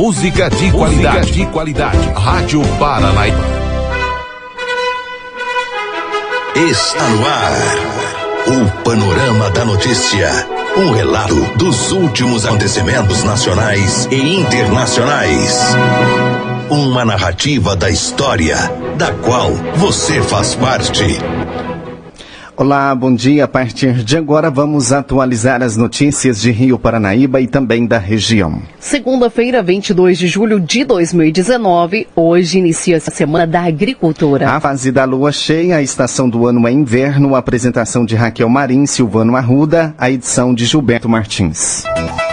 música de qualidade. de qualidade. Rádio Paranaíba. Está no ar. O Panorama da Notícia. Um relato dos últimos acontecimentos nacionais e internacionais. Uma narrativa da história, da qual você faz parte. Olá, bom dia. A partir de agora vamos atualizar as notícias de Rio Paranaíba e também da região. Segunda-feira, 22 de julho de 2019, hoje inicia a Semana da Agricultura. A fase da lua cheia, a estação do ano é inverno, a apresentação de Raquel Marim, Silvano Arruda, a edição de Gilberto Martins.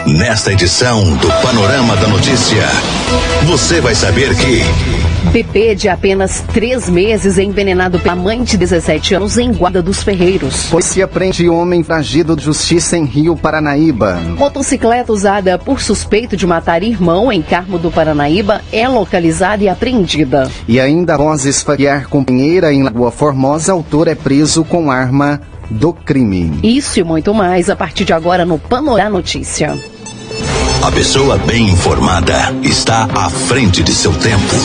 Nesta edição do Panorama da Notícia, você vai saber que. Bebê de apenas três meses é envenenado pela mãe de 17 anos em Guarda dos Ferreiros. Polícia prende homem fragido de justiça em Rio Paranaíba. Motocicleta usada por suspeito de matar irmão em Carmo do Paranaíba é localizada e apreendida. E ainda após esfaquear companheira em Lagoa Formosa, autor é preso com arma do crime. Isso e muito mais a partir de agora no Panorama Notícia. A pessoa bem informada está à frente de seu tempo.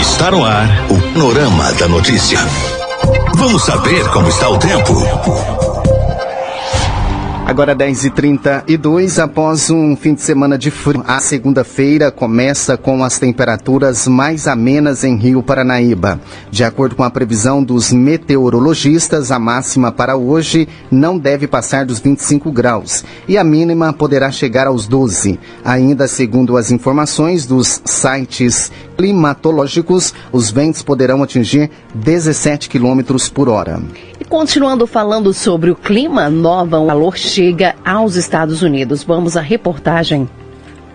Está no ar o Panorama da Notícia. Vamos saber como está o tempo. Agora 10h32, após um fim de semana de frio, a segunda-feira começa com as temperaturas mais amenas em Rio Paranaíba. De acordo com a previsão dos meteorologistas, a máxima para hoje não deve passar dos 25 graus e a mínima poderá chegar aos 12. Ainda segundo as informações dos sites climatológicos, os ventos poderão atingir 17 quilômetros por hora. Continuando falando sobre o clima, nova calor chega aos Estados Unidos. Vamos à reportagem.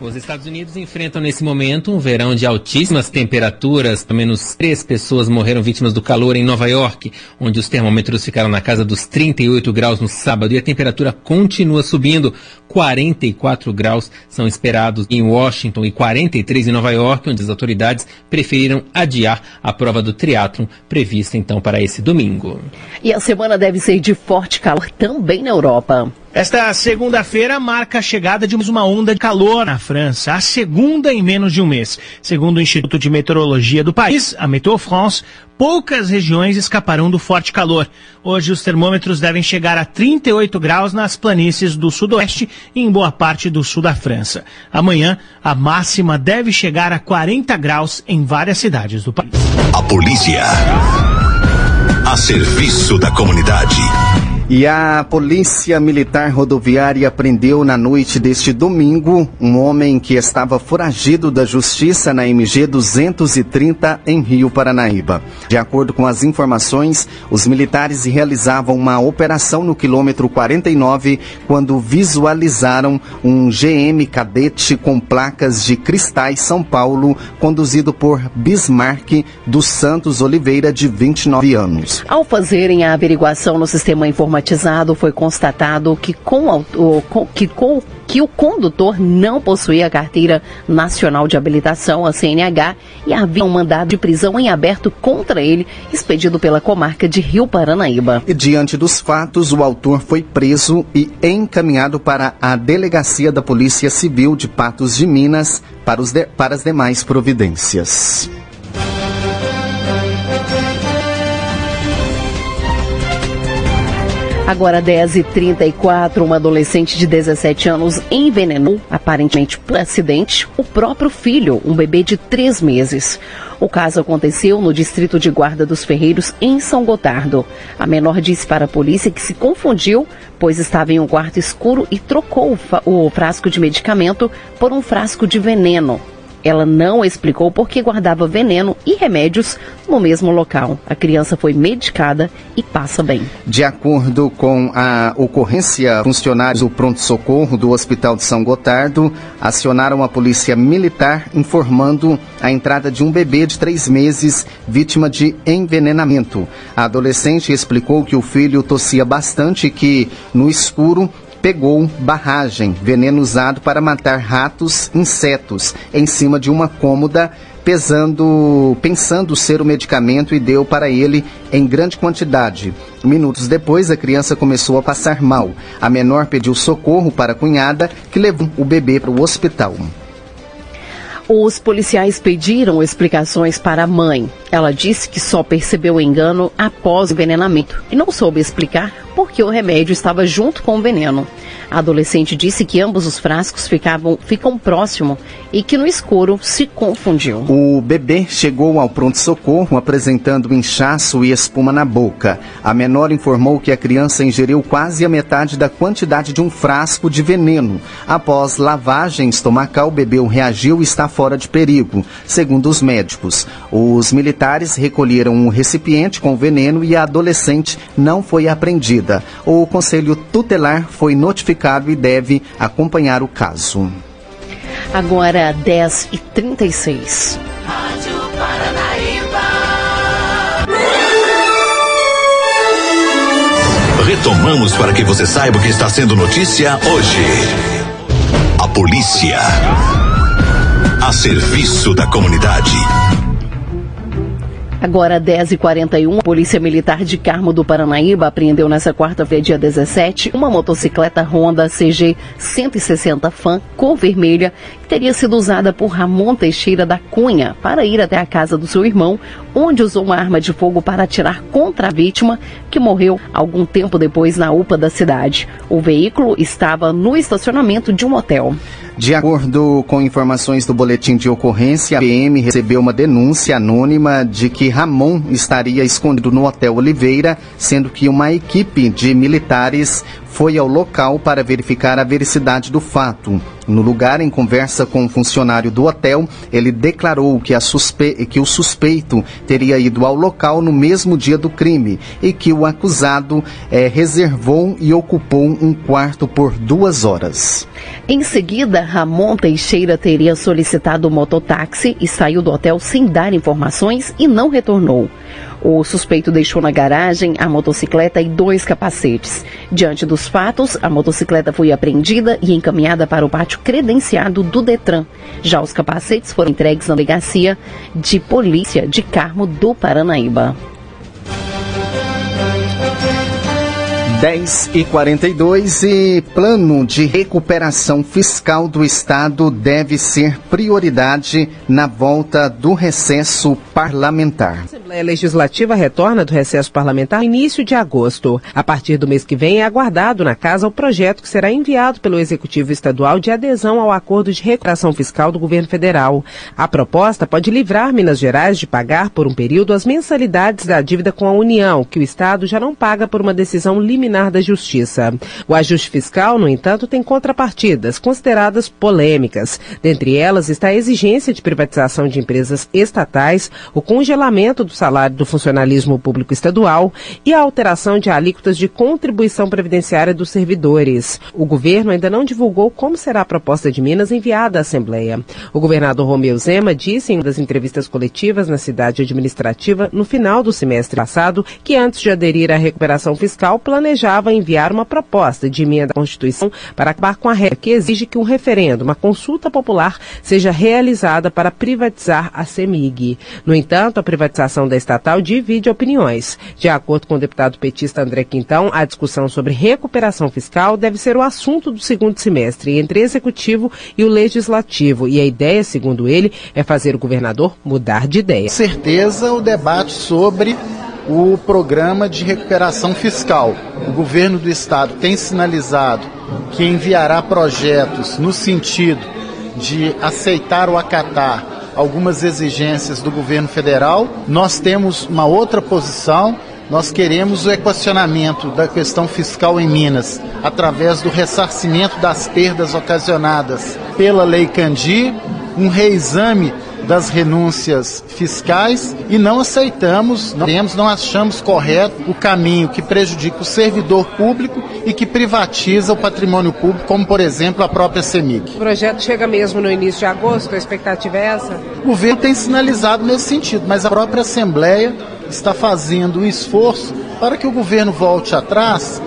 Os Estados Unidos enfrentam nesse momento um verão de altíssimas temperaturas. Pelo menos três pessoas morreram vítimas do calor em Nova York, onde os termômetros ficaram na casa dos 38 graus no sábado e a temperatura continua subindo. 44 graus são esperados em Washington e 43 em Nova York, onde as autoridades preferiram adiar a prova do triatlon prevista então para esse domingo. E a semana deve ser de forte calor também na Europa. Esta segunda-feira marca a chegada de uma onda de calor na França, a segunda em menos de um mês. Segundo o Instituto de Meteorologia do país, a Meteo France, poucas regiões escaparão do forte calor. Hoje os termômetros devem chegar a 38 graus nas planícies do sudoeste e em boa parte do sul da França. Amanhã, a máxima deve chegar a 40 graus em várias cidades do país. A polícia. A serviço da comunidade. E a Polícia Militar Rodoviária prendeu na noite deste domingo um homem que estava foragido da Justiça na MG 230 em Rio Paranaíba. De acordo com as informações, os militares realizavam uma operação no quilômetro 49 quando visualizaram um GM cadete com placas de cristais São Paulo, conduzido por Bismarck dos Santos Oliveira, de 29 anos. Ao fazerem a averiguação no sistema informático, informatizado foi constatado que, com, que, com, que o condutor não possuía a carteira nacional de habilitação, a CNH, e havia um mandado de prisão em aberto contra ele, expedido pela comarca de Rio Paranaíba. E diante dos fatos, o autor foi preso e encaminhado para a delegacia da Polícia Civil de Patos de Minas para, de, para as demais providências. Agora 10h34, uma adolescente de 17 anos envenenou, aparentemente por acidente, o próprio filho, um bebê de 3 meses. O caso aconteceu no distrito de Guarda dos Ferreiros, em São Gotardo. A menor disse para a polícia que se confundiu, pois estava em um quarto escuro e trocou o frasco de medicamento por um frasco de veneno. Ela não explicou por que guardava veneno e remédios no mesmo local. A criança foi medicada e passa bem. De acordo com a ocorrência, funcionários do pronto-socorro do Hospital de São Gotardo acionaram a polícia militar informando a entrada de um bebê de três meses vítima de envenenamento. A adolescente explicou que o filho tossia bastante e que, no escuro, pegou barragem, veneno usado para matar ratos, insetos, em cima de uma cômoda, pesando, pensando ser o medicamento e deu para ele em grande quantidade. Minutos depois, a criança começou a passar mal. A menor pediu socorro para a cunhada, que levou o bebê para o hospital. Os policiais pediram explicações para a mãe. Ela disse que só percebeu o engano após o envenenamento e não soube explicar por que o remédio estava junto com o veneno. A adolescente disse que ambos os frascos ficavam, ficam próximo e que no escuro se confundiu. O bebê chegou ao pronto-socorro apresentando inchaço e espuma na boca. A menor informou que a criança ingeriu quase a metade da quantidade de um frasco de veneno. Após lavagem estomacal, o bebê reagiu e está fora de perigo, segundo os médicos. Os militares recolheram um recipiente com veneno e a adolescente não foi apreendida. O conselho tutelar foi notificado e deve acompanhar o caso. Agora 10 e 36 Rádio Paranaíba. Retomamos para que você saiba o que está sendo notícia hoje. A polícia. A serviço da comunidade. Agora, 10h41, a Polícia Militar de Carmo do Paranaíba apreendeu nesta quarta-feira, dia 17, uma motocicleta Honda CG 160 Fan, cor vermelha, que teria sido usada por Ramon Teixeira da Cunha para ir até a casa do seu irmão, onde usou uma arma de fogo para atirar contra a vítima, que morreu algum tempo depois na UPA da cidade. O veículo estava no estacionamento de um hotel. De acordo com informações do boletim de ocorrência, a PM recebeu uma denúncia anônima de que Ramon estaria escondido no Hotel Oliveira, sendo que uma equipe de militares foi ao local para verificar a veracidade do fato. No lugar, em conversa com um funcionário do hotel, ele declarou que, suspe... que, o suspeito teria ido ao local no mesmo dia do crime e que o acusado é, reservou e ocupou um quarto por duas horas. Em seguida, Ramon Teixeira teria solicitado o mototáxi e saiu do hotel sem dar informações e não retornou. O suspeito deixou na garagem a motocicleta e dois capacetes. Diante dos fatos, a motocicleta foi apreendida e encaminhada para o pátio credenciado do Detran. Já os capacetes foram entregues na delegacia de polícia de Carmo do Paranaíba. 10 e 42 e plano de recuperação fiscal do Estado deve ser prioridade na volta do recesso parlamentar. A Assembleia Legislativa retorna do recesso parlamentar no início de agosto. A partir do mês que vem é aguardado na casa o projeto que será enviado pelo Executivo Estadual de adesão ao acordo de recuperação fiscal do governo federal. A proposta pode livrar Minas Gerais de pagar por um período as mensalidades da dívida com a União, que o Estado já não paga por uma decisão liminar da Justiça. O ajuste fiscal, no entanto, tem contrapartidas consideradas polêmicas. Dentre elas está a exigência de privatização de empresas estatais, o congelamento do salário do funcionalismo público estadual e a alteração de alíquotas de contribuição previdenciária dos servidores. O governo ainda não divulgou como será a proposta de Minas enviada à Assembleia. O governador Romeu Zema disse em uma das entrevistas coletivas na cidade administrativa no final do semestre passado que antes de aderir à recuperação fiscal planejava planejava enviar uma proposta de emenda à Constituição para acabar com a regra que exige que um referendo, uma consulta popular, seja realizada para privatizar a CEMIG. No entanto, a privatização da estatal divide opiniões. De acordo com o deputado petista André Quintão, a discussão sobre recuperação fiscal deve ser o assunto do segundo semestre entre o Executivo e o Legislativo. E a ideia, segundo ele, é fazer o governador mudar de ideia. Certeza, o debate sobre o programa de recuperação fiscal. O governo do estado tem sinalizado que enviará projetos no sentido de aceitar ou acatar algumas exigências do governo federal. Nós temos uma outra posição. Nós queremos o equacionamento da questão fiscal em Minas através do ressarcimento das perdas ocasionadas pela Lei Candi, um reexame das renúncias fiscais e não aceitamos, não temos, não achamos correto o caminho que prejudica o servidor público e que privatiza o patrimônio público, como por exemplo a própria CEMIG. O projeto chega mesmo no início de agosto, a expectativa é essa? O governo tem sinalizado nesse sentido, mas a própria Assembleia está fazendo um esforço para que o governo volte atrás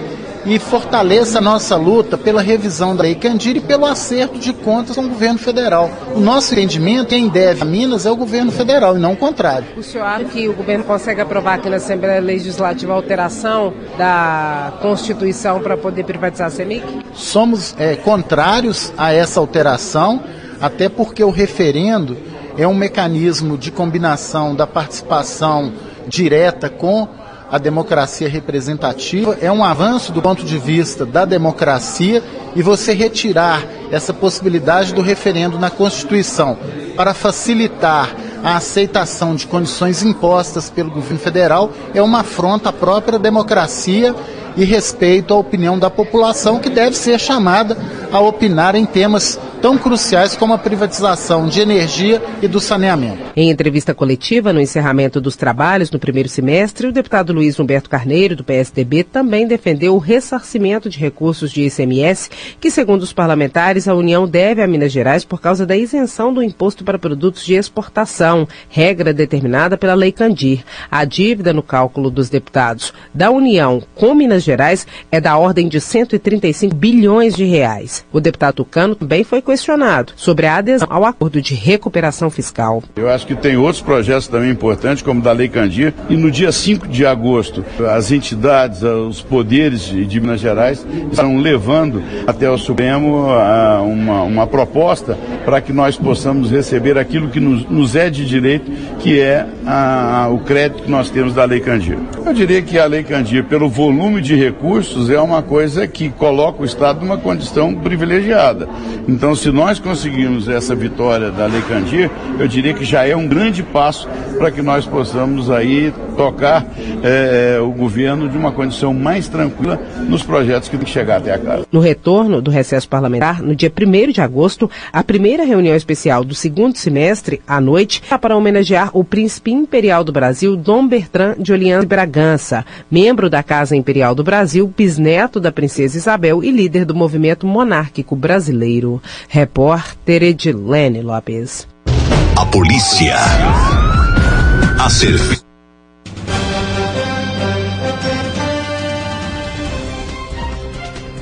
e fortaleça a nossa luta pela revisão da Lei Candir e pelo acerto de contas com o governo federal. O nosso entendimento, quem deve a Minas é o governo federal e não o contrário. O senhor acha que o governo consegue aprovar aqui na Assembleia Legislativa a alteração da Constituição para poder privatizar a CEMIC? Somos é, contrários a essa alteração até porque o referendo é um mecanismo de combinação da participação direta com a democracia representativa, é um avanço do ponto de vista da democracia e você retirar essa possibilidade do referendo na Constituição para facilitar a aceitação de condições impostas pelo governo federal é uma afronta à própria democracia e respeito à opinião da população, que deve ser chamada a opinar em temas tão cruciais como a privatização de energia e do saneamento. Em entrevista coletiva no encerramento dos trabalhos no primeiro semestre, o deputado Luiz Humberto Carneiro, do PSDB, também defendeu o ressarcimento de recursos de ICMS, que, segundo os parlamentares, a União deve a Minas Gerais por causa da isenção do imposto para produtos de exportação, regra determinada pela Lei Candir. A dívida no cálculo dos deputados da União com Minas Gerais é da ordem de 135 bilhões de reais. O deputado Tucano também foi questionado sobre a adesão ao acordo de recuperação fiscal. Eu acho que tem outros projetos também importantes, como da Lei Candir, e no dia 5 de agosto, as entidades, os poderes de Minas Gerais estão levando até o Supremo uma, uma proposta para que nós possamos receber aquilo que nos, nos é de direito, que é a, o crédito que nós temos da Lei Candir. Eu diria que a Lei Candir, pelo volume de recursos é uma coisa que coloca o Estado numa condição privilegiada. Então, se nós conseguirmos essa vitória da Lei Candir, eu diria que já é um grande passo para que nós possamos aí tocar é, o governo de uma condição mais tranquila nos projetos que tem que chegar até a casa. No retorno do recesso parlamentar, no dia 1 de agosto, a primeira reunião especial do segundo semestre, à noite, para homenagear o príncipe imperial do Brasil, Dom Bertrand de Orleans Bragança, membro da Casa Imperial do Brasil, bisneto da princesa Isabel e líder do movimento monárquico brasileiro. Repórter Edilene Lopes. A polícia. A serviço.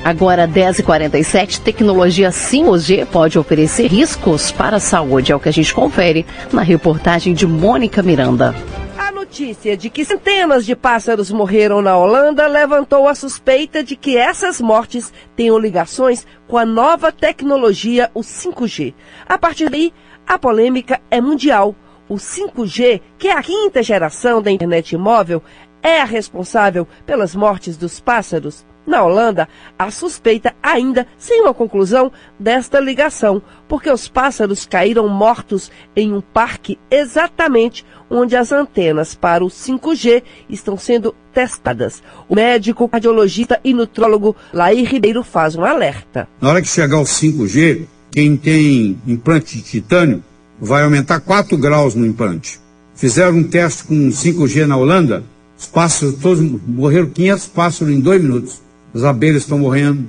Agora 10h47, tecnologia 5G pode oferecer riscos para a saúde, é o que a gente confere na reportagem de Mônica Miranda notícia de que centenas de pássaros morreram na Holanda levantou a suspeita de que essas mortes tenham ligações com a nova tecnologia, o 5G. A partir daí, a polêmica é mundial. O 5G, que é a quinta geração da internet móvel, é a responsável pelas mortes dos pássaros. Na Holanda, a suspeita ainda sem uma conclusão desta ligação, porque os pássaros caíram mortos em um parque exatamente onde as antenas para o 5G estão sendo testadas. O médico cardiologista e nutrólogo Laí Ribeiro faz um alerta. Na hora que chegar o 5G, quem tem implante de titânio vai aumentar 4 graus no implante. Fizeram um teste com 5G na Holanda, os pássaros todos morreram 500 pássaros em dois minutos as abelhas estão morrendo.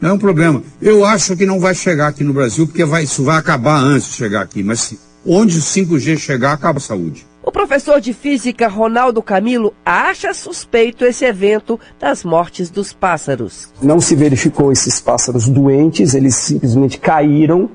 Não é um problema. Eu acho que não vai chegar aqui no Brasil, porque vai, isso vai acabar antes de chegar aqui. Mas onde o 5G chegar, acaba a saúde. O professor de física Ronaldo Camilo acha suspeito esse evento das mortes dos pássaros. Não se verificou esses pássaros doentes, eles simplesmente caíram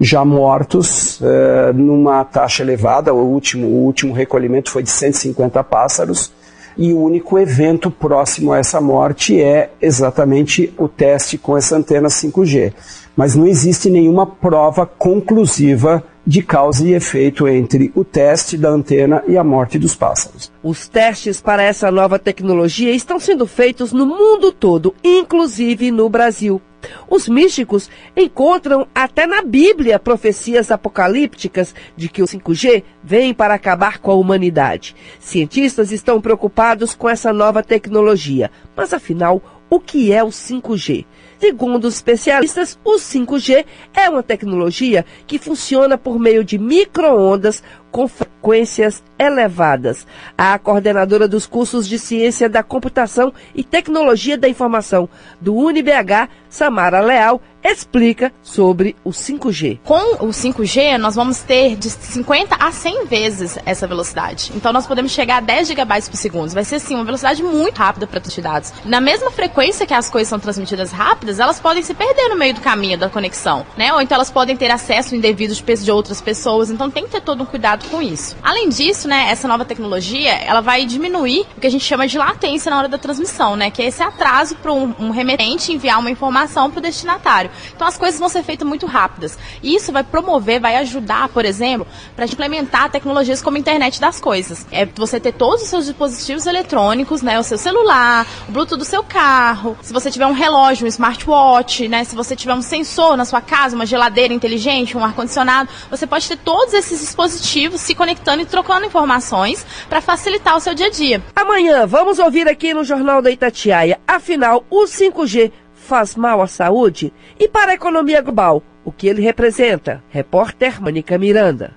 já mortos uh, numa taxa elevada. O último, o último recolhimento foi de 150 pássaros e o único evento próximo a essa morte é exatamente o teste com essa antena 5G. Mas não existe nenhuma prova conclusiva de causa e efeito entre o teste da antena e a morte dos pássaros. Os testes para essa nova tecnologia estão sendo feitos no mundo todo, inclusive no Brasil. Os místicos encontram até na Bíblia profecias apocalípticas de que o 5G vem para acabar com a humanidade. Cientistas estão preocupados com essa nova tecnologia, mas afinal, o que é o 5G? Segundo os especialistas, o 5G é uma tecnologia que funciona por meio de microondas com frequências elevadas. A coordenadora dos cursos de Ciência da Computação e Tecnologia da Informação do UniBH, Samara Leal, explica sobre o 5G. Com o 5G, nós vamos ter de 50 a 100 vezes essa velocidade. Então, nós podemos chegar a 10 gigabytes por segundo. Vai ser, sim, uma velocidade muito rápida para transmitir dados. Na mesma frequência que as coisas são transmitidas rápidas, elas podem se perder no meio do caminho da conexão, né? Ou então elas podem ter acesso indevido de outras pessoas. Então, tem que ter todo um cuidado com isso. Além disso, né, essa nova tecnologia, ela vai diminuir o que a gente chama de latência na hora da transmissão, né, que é esse atraso para um, um, remetente enviar uma informação para o destinatário. Então as coisas vão ser feitas muito rápidas. E isso vai promover, vai ajudar, por exemplo, para implementar tecnologias como a internet das coisas. É você ter todos os seus dispositivos eletrônicos, né, o seu celular, o Bluetooth do seu carro, se você tiver um relógio, um smartwatch, né, se você tiver um sensor na sua casa, uma geladeira inteligente, um ar-condicionado, você pode ter todos esses dispositivos se conectando e trocando informações para facilitar o seu dia a dia. Amanhã vamos ouvir aqui no Jornal da Itatiaia. Afinal, o 5G faz mal à saúde? E para a economia global, o que ele representa? Repórter Mônica Miranda.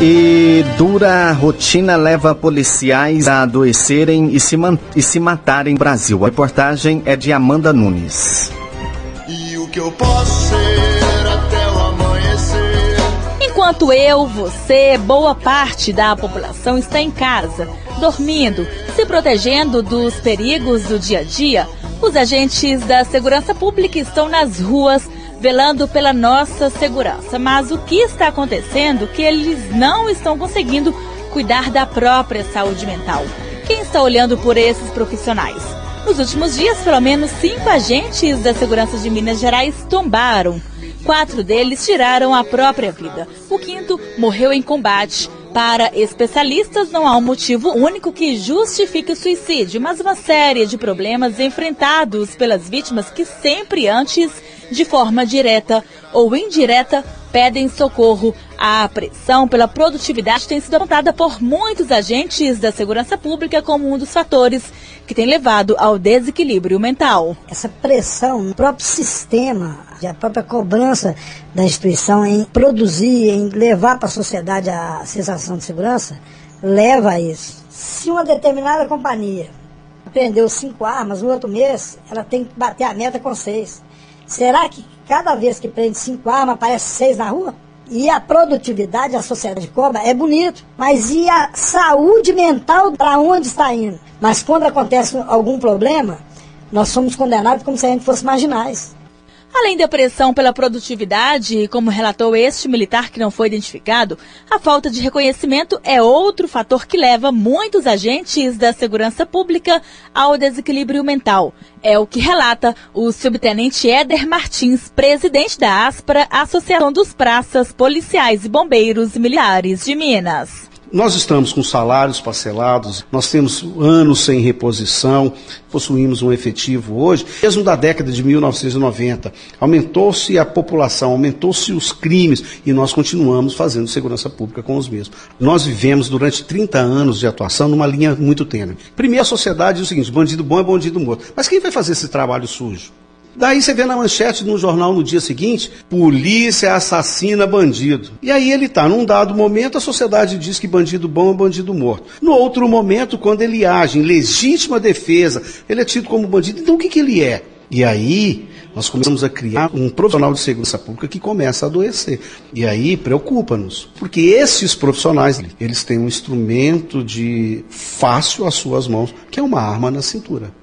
E dura rotina leva policiais a adoecerem e se, e se matarem no Brasil. A reportagem é de Amanda Nunes. E o que eu posso ser? Enquanto eu, você, boa parte da população está em casa, dormindo, se protegendo dos perigos do dia a dia, os agentes da segurança pública estão nas ruas velando pela nossa segurança. Mas o que está acontecendo que eles não estão conseguindo cuidar da própria saúde mental. Quem está olhando por esses profissionais? Nos últimos dias, pelo menos cinco agentes da segurança de Minas Gerais tombaram. Quatro deles tiraram a própria vida. O quinto morreu em combate. Para especialistas, não há um motivo único que justifique o suicídio, mas uma série de problemas enfrentados pelas vítimas que sempre antes de forma direta ou indireta, pedem socorro. A pressão pela produtividade tem sido apontada por muitos agentes da segurança pública como um dos fatores que tem levado ao desequilíbrio mental. Essa pressão no próprio sistema, a própria cobrança da instituição em produzir, em levar para a sociedade a sensação de segurança, leva a isso. Se uma determinada companhia prendeu cinco armas no outro mês, ela tem que bater a meta com seis. Será que cada vez que prende cinco armas, aparece seis na rua? E a produtividade, a sociedade cobra, é bonito. Mas e a saúde mental para onde está indo? Mas quando acontece algum problema, nós somos condenados como se a gente fosse marginais. Além da pressão pela produtividade, como relatou este militar que não foi identificado, a falta de reconhecimento é outro fator que leva muitos agentes da segurança pública ao desequilíbrio mental. É o que relata o subtenente Éder Martins, presidente da ASPRA, Associação dos Praças Policiais e Bombeiros Militares de Minas. Nós estamos com salários parcelados, nós temos anos sem reposição, possuímos um efetivo hoje, mesmo da década de 1990. Aumentou-se a população, aumentou-se os crimes e nós continuamos fazendo segurança pública com os mesmos. Nós vivemos durante 30 anos de atuação numa linha muito tênue. Primeiro, a sociedade diz o seguinte: bandido bom é bandido morto. Mas quem vai fazer esse trabalho sujo? Daí você vê na manchete no jornal no dia seguinte: polícia assassina bandido. E aí ele está. Num dado momento, a sociedade diz que bandido bom é bandido morto. No outro momento, quando ele age em legítima defesa, ele é tido como bandido. Então o que, que ele é? E aí nós começamos a criar um profissional de segurança pública que começa a adoecer. E aí preocupa-nos, porque esses profissionais, eles têm um instrumento de fácil às suas mãos, que é uma arma na cintura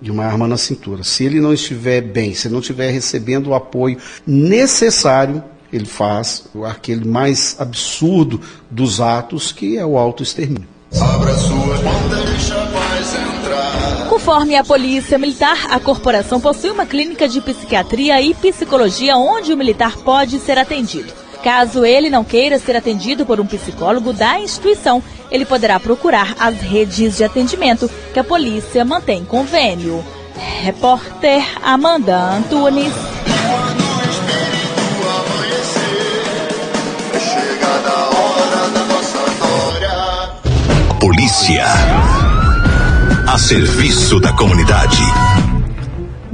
de uma arma na cintura. Se ele não estiver bem, se não estiver recebendo o apoio necessário, ele faz aquele mais absurdo dos atos, que é o autoextermínio. Abra sua deixa a paz entrar. Conforme a Polícia Militar, a corporação possui uma clínica de psiquiatria e psicologia onde o militar pode ser atendido. Caso ele não queira ser atendido por um psicólogo da instituição, ele poderá procurar as redes de atendimento que a polícia mantém convênio. Repórter Amanda Antunes. Polícia. A serviço da comunidade.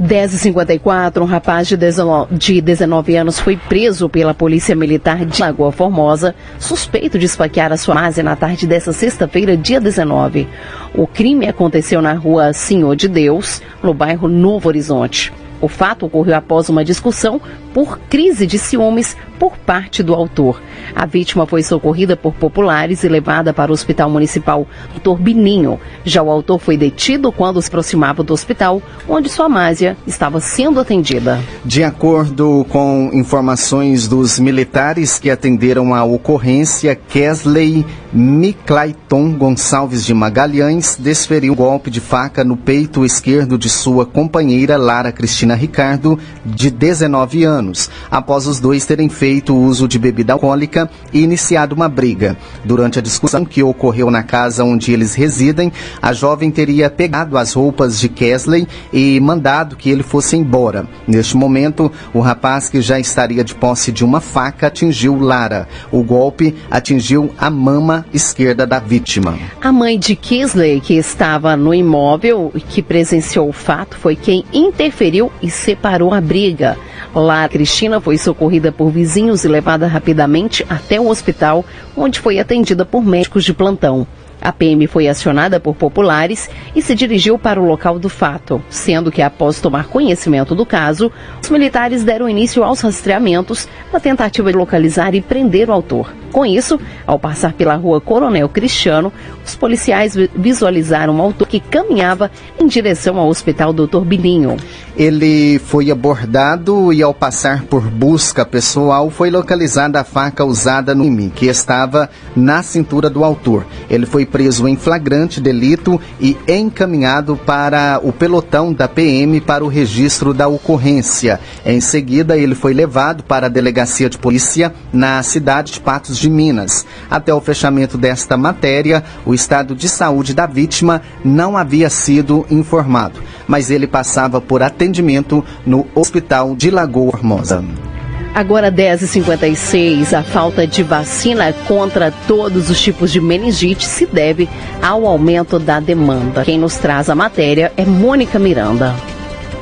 10h54, um rapaz de 19, de 19 anos foi preso pela Polícia Militar de Lagoa Formosa, suspeito de esfaquear a sua base na tarde dessa sexta-feira, dia 19. O crime aconteceu na rua Senhor de Deus, no bairro Novo Horizonte. O fato ocorreu após uma discussão por crise de ciúmes por parte do autor. A vítima foi socorrida por populares e levada para o Hospital Municipal Dr. Bininho. Já o autor foi detido quando se aproximava do hospital, onde sua másia estava sendo atendida. De acordo com informações dos militares que atenderam a ocorrência, Kesley Miclayton Gonçalves de Magalhães desferiu um golpe de faca no peito esquerdo de sua companheira Lara Cristina Ricardo, de 19 anos, após os dois terem feito uso de bebida alcoólica e iniciado uma briga. Durante a discussão que ocorreu na casa onde eles residem, a jovem teria pegado as roupas de Kesley e mandado que ele fosse embora. Neste momento, o rapaz, que já estaria de posse de uma faca, atingiu Lara. O golpe atingiu a mama esquerda da vítima. A mãe de Kesley, que estava no imóvel e que presenciou o fato, foi quem interferiu e separou a briga. Lá, Cristina foi socorrida por vizinhos e levada rapidamente até o hospital, onde foi atendida por médicos de plantão. A PM foi acionada por populares e se dirigiu para o local do fato, sendo que após tomar conhecimento do caso, os militares deram início aos rastreamentos na tentativa de localizar e prender o autor. Com isso, ao passar pela rua Coronel Cristiano, os policiais visualizaram um autor que caminhava em direção ao Hospital Dr. Bilinho. Ele foi abordado e, ao passar por busca pessoal, foi localizada a faca usada no crime, que estava na cintura do autor. Ele foi preso em flagrante delito e encaminhado para o pelotão da PM para o registro da ocorrência. Em seguida, ele foi levado para a delegacia de polícia na cidade de Patos de Minas. Até o fechamento desta matéria, o estado de saúde da vítima não havia sido informado, mas ele passava por atendimento no Hospital de Lagoa Formosa. Agora 10h56, a falta de vacina contra todos os tipos de meningite se deve ao aumento da demanda. Quem nos traz a matéria é Mônica Miranda.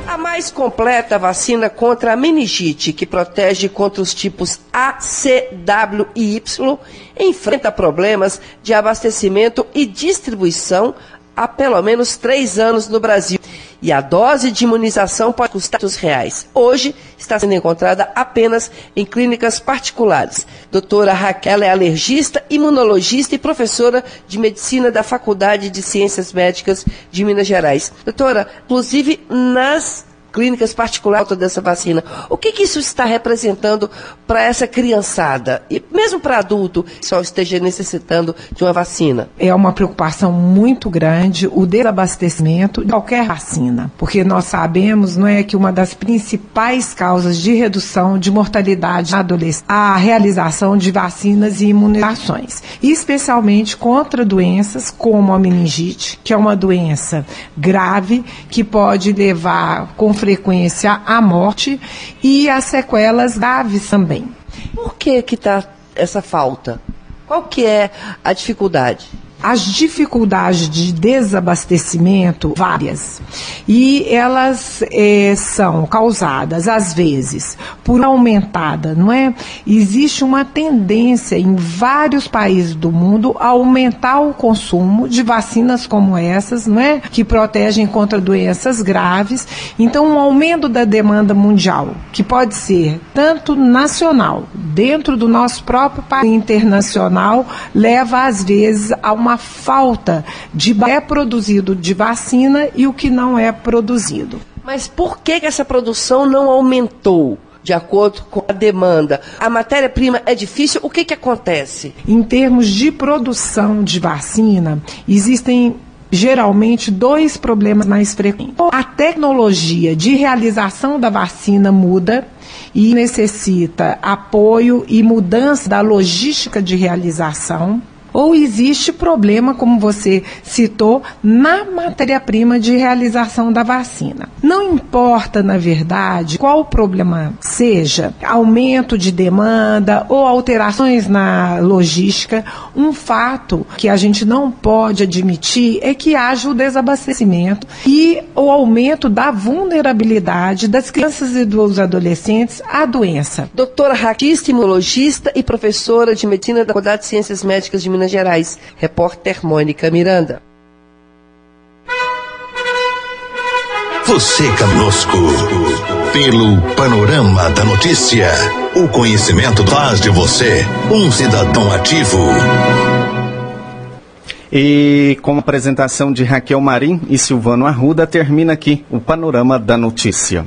A mais completa vacina contra a meningite, que protege contra os tipos A, C, W e Y, enfrenta problemas de abastecimento e distribuição há pelo menos três anos no Brasil. E a dose de imunização pode custar R$ reais. Hoje está sendo encontrada apenas em clínicas particulares. Doutora Raquel é alergista, imunologista e professora de medicina da Faculdade de Ciências Médicas de Minas Gerais. Doutora, inclusive nas clínicas particulares dessa vacina. O que, que isso está representando para essa criançada e mesmo para adulto que só esteja necessitando de uma vacina? É uma preocupação muito grande o desabastecimento de qualquer vacina, porque nós sabemos, não é, que uma das principais causas de redução de mortalidade na adolescência a realização de vacinas e imunizações, especialmente contra doenças como a meningite, que é uma doença grave que pode levar com frequência à morte e as sequelas graves também. Por que que está essa falta? Qual que é a dificuldade? As dificuldades de desabastecimento várias e elas é, são causadas às vezes por aumentada, não é? Existe uma tendência em vários países do mundo a aumentar o consumo de vacinas como essas, não é? Que protegem contra doenças graves. Então, um aumento da demanda mundial, que pode ser tanto nacional, dentro do nosso próprio país internacional, leva às vezes a uma uma falta de é produzido de vacina e o que não é produzido. Mas por que, que essa produção não aumentou? de acordo com a demanda. A matéria-prima é difícil, o que, que acontece? Em termos de produção de vacina, existem geralmente dois problemas mais frequentes. A tecnologia de realização da vacina muda e necessita apoio e mudança da logística de realização ou existe problema, como você citou, na matéria-prima de realização da vacina. Não importa, na verdade, qual o problema seja, aumento de demanda ou alterações na logística, um fato que a gente não pode admitir é que haja o desabastecimento e o aumento da vulnerabilidade das crianças e dos adolescentes à doença. Doutora Raquista, imunologista e professora de medicina da Faculdade de Ciências Médicas de Minas Minas Gerais. Repórter Mônica Miranda. Você conosco pelo Panorama da Notícia. O conhecimento faz de você um cidadão ativo. E com a apresentação de Raquel Marim e Silvano Arruda, termina aqui o Panorama da Notícia.